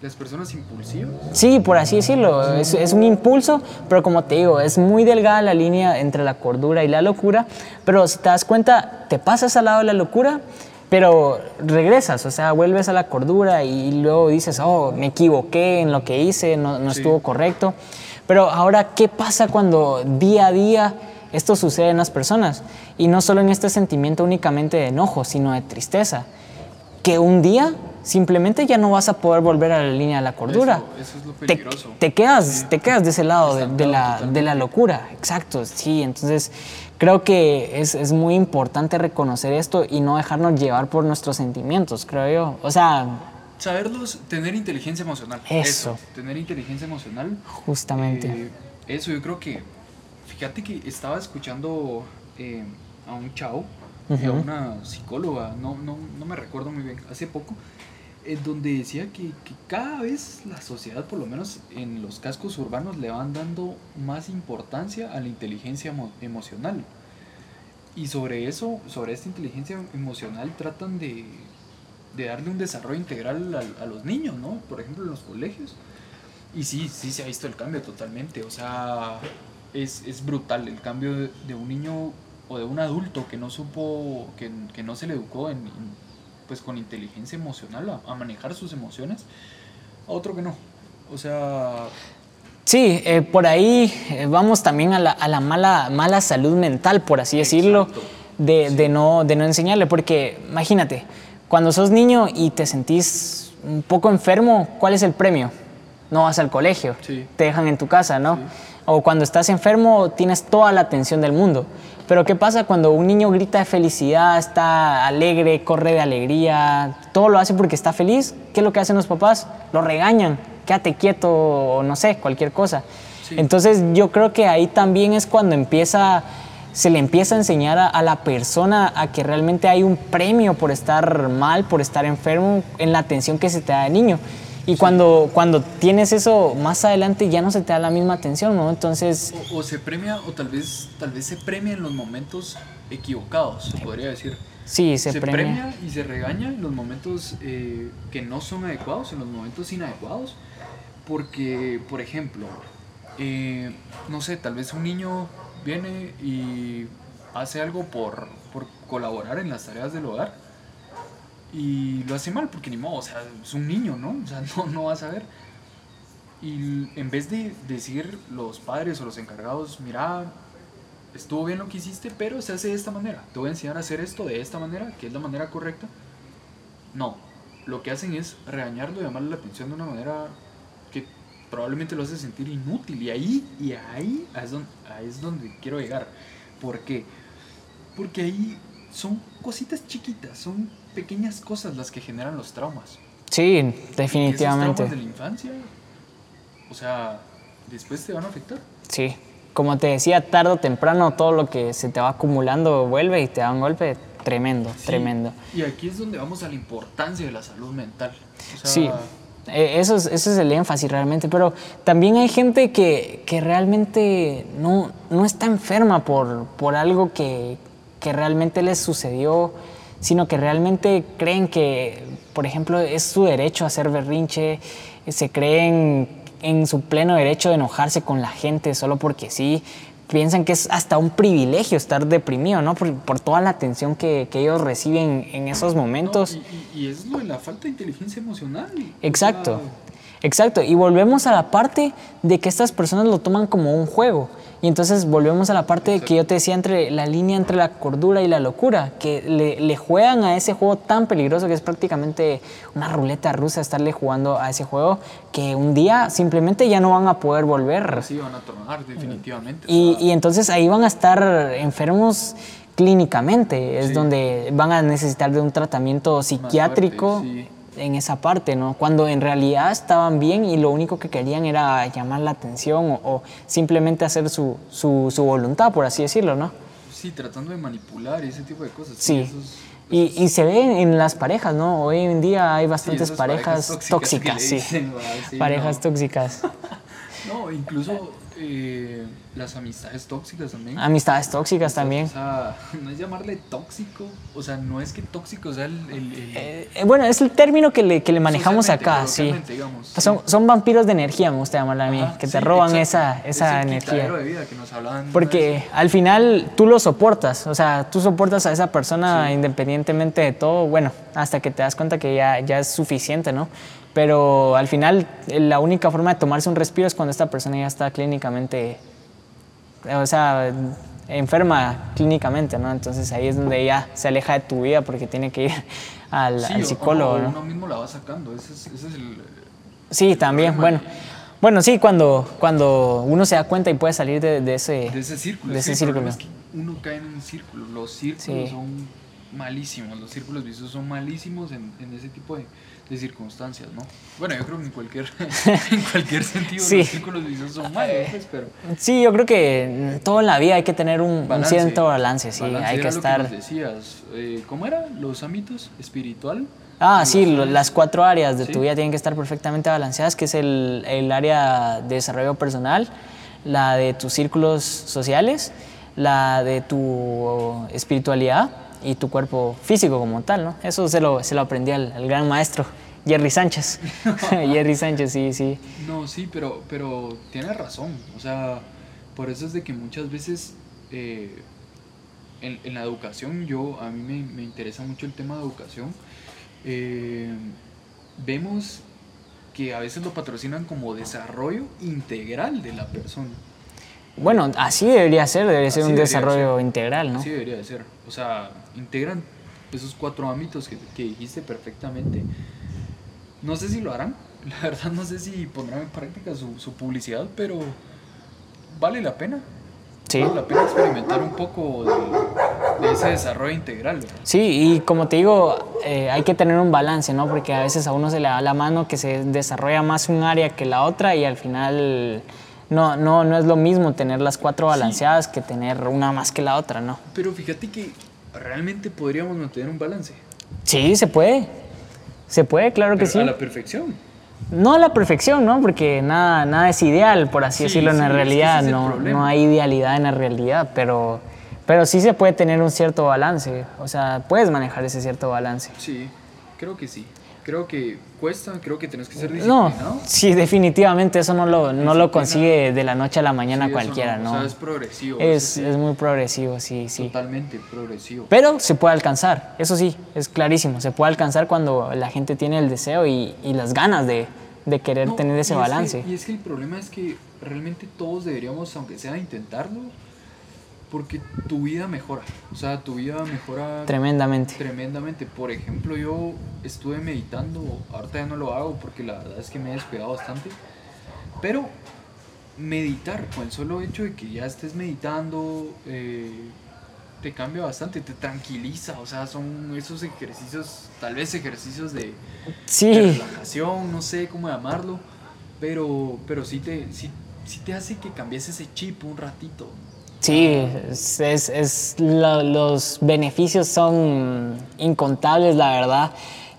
¿Las personas impulsivas? Sí, por así decirlo. Es, es, un impulso, pero como te digo, es muy delgada la línea entre la cordura y la locura. Pero si te das cuenta, te pasas al lado de la locura, pero regresas, o sea, vuelves a la cordura y luego dices, oh, me equivoqué en lo que hice, no, no estuvo correcto. Pero ahora, ¿qué pasa cuando día a día esto sucede en las personas? Y no solo en este sentimiento únicamente de enojo, sino de tristeza que un día simplemente ya no vas a poder volver a la línea de la cordura. Eso, es lo peligroso. Te, quedas, te quedas de ese lado de, la, de, la, locura, exacto, sí. Entonces creo que es, es, muy importante reconocer esto y no dejarnos llevar por nuestros sentimientos, creo yo. O sea... Saberlos, tener inteligencia emocional. Eso. tener inteligencia emocional. Justamente. Eh, eso, yo creo que, fíjate que estaba escuchando eh, a un chavo a una psicóloga, no, no, no, me recuerdo muy bien, hace poco, en donde decía que, que, cada vez la sociedad, por lo menos en los cascos urbanos, le van dando más importancia a la inteligencia emocional. Y sobre eso, sobre esta inteligencia emocional, tratan de, de darle un desarrollo integral a, a, los niños, ¿no? Por ejemplo, en los colegios. Y sí, sí se ha visto el cambio totalmente. O sea, es, es brutal el cambio de, de un niño o de un adulto que no supo, que, que no se le educó en, pues con inteligencia emocional a, manejar sus emociones, a otro que no. O sea... Sí, eh, por ahí eh, vamos también a la, a la, mala, mala salud mental, por así decirlo, de, de, no, de no enseñarle, porque imagínate, cuando sos niño y te sentís un poco enfermo, ¿cuál es el premio? No vas al colegio, te dejan en tu casa, ¿no? O cuando estás enfermo tienes toda la atención del mundo. Pero ¿qué pasa cuando un niño grita de felicidad, está alegre, corre de alegría, todo lo hace porque está feliz? ¿Qué es lo que hacen los papás? Lo regañan, quédate quieto o no sé, cualquier cosa. Entonces yo creo que ahí también es cuando empieza, se le empieza a enseñar a, la persona a que realmente hay un premio por estar mal, por estar enfermo, en la atención que se te da de niño. Y cuando, cuando tienes eso más adelante ya no se te da la misma atención, ¿no? Entonces... O, se premia, o tal vez, tal vez se premia en los momentos equivocados, se podría decir. Sí, se, se premia. y se regaña en los momentos eh, que no son adecuados, en los momentos inadecuados. Porque, por ejemplo, eh, no sé, tal vez un niño viene y hace algo por, por colaborar en las tareas del hogar y lo hace mal porque ni modo, o sea, es un niño, ¿no? O sea, no, no va a saber. Y en vez de decir los padres o los encargados, mira, estuvo bien lo que hiciste, pero se hace de esta manera. Te voy a enseñar a hacer esto de esta manera, que es la manera correcta. No, lo que hacen es regañarlo y llamarle la atención de una manera que probablemente lo hace sentir inútil. Y ahí, y ahí es donde, ahí es donde quiero llegar. ¿Por qué? Porque ahí son cositas chiquitas, son pequeñas cosas las que generan los traumas. Sí, definitivamente. Esos traumas de la infancia, o sea, después te van a afectar. Sí, como te decía, tarde o temprano todo lo que se te va acumulando vuelve y te da un golpe tremendo, tremendo. Y aquí es donde vamos a la importancia de la salud mental. sí. E, eso es, eso es el énfasis realmente, pero también hay gente que, que realmente no, no, está enferma por, por algo que, que realmente les sucedió sino que realmente creen que, por ejemplo, es su derecho a hacer berrinche, se creen en su pleno derecho de enojarse con la gente solo porque sí, piensan que es hasta un privilegio estar deprimido, ¿no? Por, toda la atención que, ellos reciben en esos momentos. y, es lo de la falta de inteligencia emocional. Exacto, exacto. Y volvemos a la parte de que estas personas lo toman como un juego. Y entonces volvemos a la parte que yo te decía entre la línea entre la cordura y la locura, que le, juegan a ese juego tan peligroso que es prácticamente una ruleta rusa estarle jugando a ese juego, que un día simplemente ya no van a poder volver. Sí, van a tornar definitivamente. Y, y entonces ahí van a estar enfermos clínicamente, es donde van a necesitar de un tratamiento psiquiátrico en esa parte, ¿no? Cuando en realidad estaban bien y lo único que querían era llamar la atención o, simplemente hacer su, su, su, voluntad, por así decirlo, ¿no? Sí, tratando de manipular y ese tipo de cosas. Sí. y, y, se ve en las parejas, ¿no? Hoy en día hay bastantes parejas, tóxicas, sí. parejas tóxicas. no, incluso eh, las amistades tóxicas también. Amistades tóxicas también. O sea, no es llamarle tóxico, o sea, no es que tóxico sea el... Eh, eh, bueno, es el término que le, que le manejamos acá, sí. Son, son, vampiros de energía, me gusta llamarla a mí, que te roban esa, esa energía. De vida que nos Porque al final tú lo soportas, o sea, tú soportas a esa persona independientemente de todo, bueno, hasta que te das cuenta que ya, ya es suficiente, ¿no? Pero al final la única forma de tomarse un respiro es cuando esta persona ya está clínicamente, o sea, enferma clínicamente, ¿no? Entonces ahí es donde ya se aleja de tu vida porque tiene que ir al, psicólogo, o, ¿no? Uno mismo la va sacando, ese es, ese es el... Sí, también, bueno. Bueno, sí, cuando, cuando uno se da cuenta y puede salir de, ese, de ese círculo. De ese círculo. uno cae en un círculo. Los círculos son malísimos, los círculos viciosos son malísimos en, en ese tipo de, de circunstancias, ¿no? Bueno, yo creo que en cualquier, en cualquier sentido los círculos viciosos son malos, pues, pero... Sí, yo creo que toda la vida hay que tener un, cierto balance, sí, hay que estar... Decías, eh, ¿cómo era? Los ámbitos espiritual. Ah, sí, las cuatro áreas de tu vida tienen que estar perfectamente balanceadas, que es el, el área de desarrollo personal, la de tus círculos sociales, la de tu espiritualidad y tu cuerpo físico como tal, ¿no? Eso se lo, se lo aprendí al, gran maestro Jerry Sánchez. Jerry Sánchez, sí, sí. No, sí, pero, pero tienes razón. O sea, por eso es de que muchas veces eh, en, en, la educación, yo, a mí me, me, interesa mucho el tema de educación eh, vemos que a veces lo patrocinan como desarrollo integral de la persona. Bueno, así debería ser, debería ser Así un debería desarrollo ser. integral, ¿no? Así debería de ser. O sea, integran esos cuatro ámbitos que, que dijiste perfectamente. No sé si lo harán, la verdad no sé si pondrán en práctica su, su publicidad, pero vale la pena. Sí. Vale la pena experimentar un poco de, de ese desarrollo integral. ¿verdad? Sí, y como te digo, eh, hay que tener un balance, ¿no? Porque a veces a uno se le da la mano que se desarrolla más un área que la otra y al final no, no, no es lo mismo tener las cuatro balanceadas que tener una más que la otra, ¿no? Pero fíjate que realmente podríamos mantener un balance. Sí, se puede. Se puede, claro que sí. A la perfección. No a la perfección, ¿no? Porque nada, nada es ideal, por así Sí, decirlo, en la realidad. es no, no hay idealidad en la realidad, pero, pero sí se puede tener un cierto balance. O sea, puedes manejar ese cierto balance. Sí, creo que sí. Creo que cuesta, creo que tenés que ser No, disciplinado. sí, definitivamente eso no lo, no lo consigue de la noche a la mañana Sí, cualquiera, no, ¿no? O sea, es progresivo. es, eso sí, es muy progresivo, sí, sí. Totalmente progresivo. Pero se puede alcanzar, eso sí, es clarísimo. Se puede alcanzar cuando la gente tiene el deseo y, y las ganas de, de querer No, tener ese y es que- balance. y es que el problema es que realmente todos deberíamos, aunque sea, intentarlo, porque tu vida mejora. O sea, tu vida mejora Tremendamente. tremendamente. Por ejemplo, yo estuve meditando, ahorita ya no lo hago porque la verdad es que me he descuidado bastante, pero meditar con el solo hecho de que ya estés meditando eh, te cambia bastante, te tranquiliza, o sea, son esos ejercicios, tal vez ejercicios de, de Sí, relajación, no sé cómo llamarlo, pero, pero sí, te, sí, sí te hace que cambies ese chip un ratito. Sí, es, es- es lo- los beneficios son incontables, la verdad.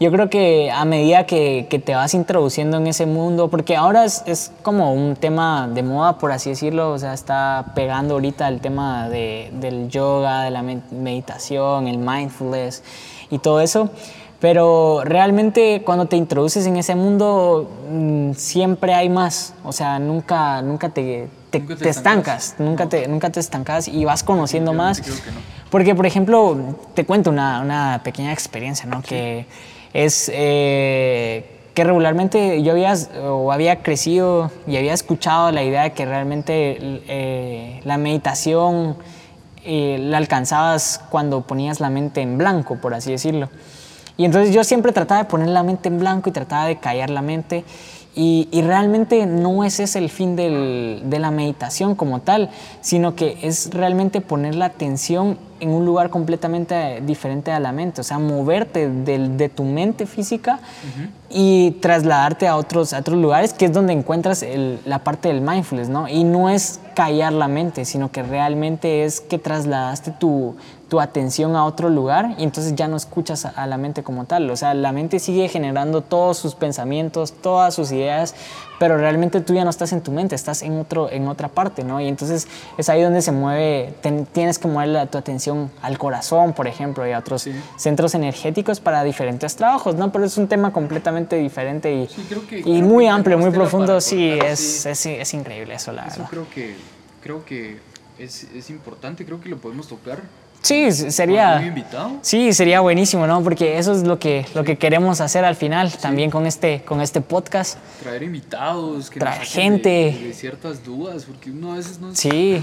Yo creo que a medida que, te vas introduciendo en ese mundo, porque ahora es, es como un tema de moda, por así decirlo, o sea, está pegando ahorita el tema de- del yoga, de la me- meditación, el mindfulness y todo eso. Pero realmente cuando te introduces en ese mundo mm, siempre hay más, o sea, nunca, nunca te, te, Nunca te te estancas. estancas, nunca, No. te, nunca te estancas y vas conociendo más. No. Porque, por ejemplo, te cuento una, una pequeña experiencia, ¿no? Que es eh, que regularmente yo había, o había crecido y había escuchado la idea de que realmente eh, la meditación eh, la alcanzabas cuando ponías la mente en blanco, por así decirlo. Y entonces yo siempre trataba de poner la mente en blanco y trataba de callar la mente. Y, y realmente no es ese el fin del- de la meditación como tal, sino que es realmente poner la atención en un lugar completamente diferente a la mente, o sea, moverte del- de tu mente física y trasladarte a otros, a otros lugares, que es donde encuentras el- la parte del mindfulness, ¿no? Y no es callar la mente, sino que realmente es que trasladaste tu, tu atención a otro lugar y entonces ya no escuchas a, la mente como tal. O sea, la mente sigue generando todos sus pensamientos, todas sus ideas, pero realmente tú ya no estás en tu mente, estás en, otro, en otra parte, ¿no? Y entonces es ahí donde se mueve, ten- tienes que mover la- tu atención al corazón, por ejemplo, y a otros Sí. centros energéticos para diferentes trabajos, ¿no? Pero es un tema completamente diferente y, Sí, creo que- y creo muy que amplio, muy profundo. Sí, es. Es, es increíble eso, la Eso verdad. creo que, creo que es, es importante, creo que lo podemos tocar. Sí, sería... invitado. Sí, sería buenísimo, ¿no? Porque eso es lo que, lo que queremos hacer al final, también con este, con este podcast. Traer invitados, que Traer gente. De, de ciertas dudas, porque uno a veces no... Sí.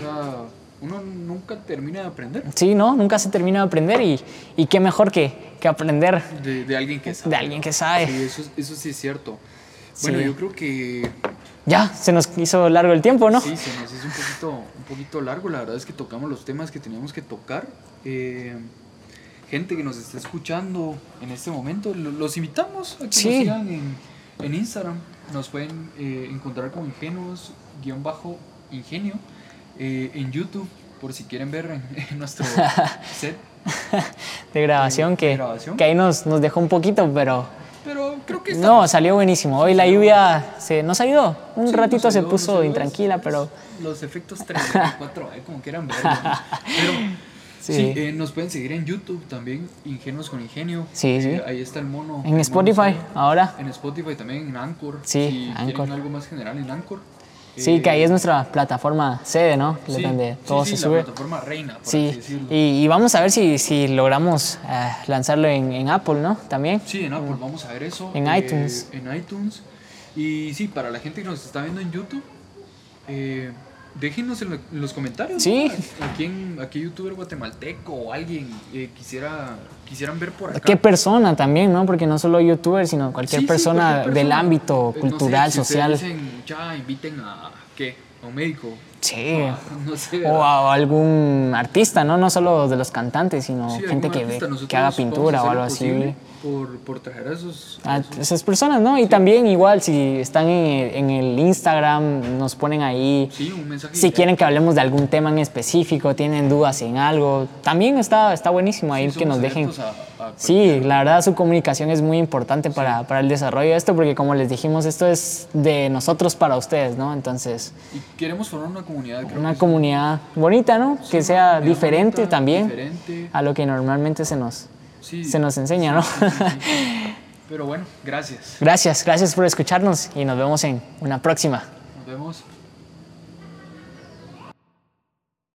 uno nunca termina de aprender Sí, ¿no? Nunca se termina de aprender y, y qué mejor que, que aprender de, de alguien que sabe. de alguien que sabe. Sí, eso, eso sí es cierto. Bueno, Sí. yo creo que Ya, se nos hizo largo el tiempo, ¿no? Sí, se nos hizo un poquito, un poquito largo. La verdad es que tocamos los temas que teníamos que tocar. Eh, gente que nos está escuchando en este momento, lo- los invitamos a que Sí. nos sigan en, en Instagram. Nos pueden eh, encontrar como ingenuos-ingenio eh, en YouTube, por si quieren ver en, nuestro set. De grabación, de que, grabación. que ahí nos, nos dejó un poquito, pero Pero creo que está no, salió buenísimo. Hoy la lluvia se, nos ayudó. Un Sí, ratito se puso ayudó. intranquila, pero Los efectos 34, eh, como quieran. ¿no? Pero Sí. sí, eh, nos pueden seguir en YouTube también, Ingenuos con Ingenio. Sí, sí. Eh, ahí está el mono. en Spotify ahora. En Spotify también, en Anchor. Sí, si Anchor. algo más general en Anchor. Sí, que ahí es nuestra plataforma sede, ¿no? Sí, Donde todo sí, se la sube. plataforma reina, por así Sí, decirlo. y, y vamos a ver si, si logramos eh, lanzarlo en, en Apple, ¿no? También. Sí, en Apple, vamos a ver eso. En eh, iTunes. En iTunes. Y sí, para la gente que nos está viendo en YouTube, eh, déjenos en, lo- en los comentarios. Sí. ¿no? ¿A, quién, a qué youtuber guatemalteco o alguien eh, quisiera, quisieran ver por acá? ¿Qué persona también, no? Porque no solo youtubers, sino cualquier, Sí, sí, persona, del ámbito Eh, no cultural, sé, si social. dicen, ya, inviten a, ¿qué? A un médico. Sí. Ah, no sé. O a algún artista, ¿no? No solo de los cantantes, sino Sí, gente que, ve- que haga a pintura o algo lo así. Por, por traer a esos. a a esos- esas personas, ¿no? Y también igual, si están en, en el Instagram, nos ponen ahí. sí, un mensaje. Si quieren que hablemos de algún tema en específico, tienen dudas en algo, también está, está buenísimo ahí Sí, que nos dejen. a- Sí, la verdad su comunicación es muy importante para, para el desarrollo de esto, porque como les dijimos, esto es de nosotros para ustedes, ¿no? Entonces, Y queremos formar una comunidad. creo una comunidad bonita, ¿no? que sea diferente bonita, también diferente. a lo que normalmente se nos, Sí. se nos enseña, ¿no? Pero bueno, gracias. gracias, gracias por escucharnos y nos vemos en una próxima. Nos vemos.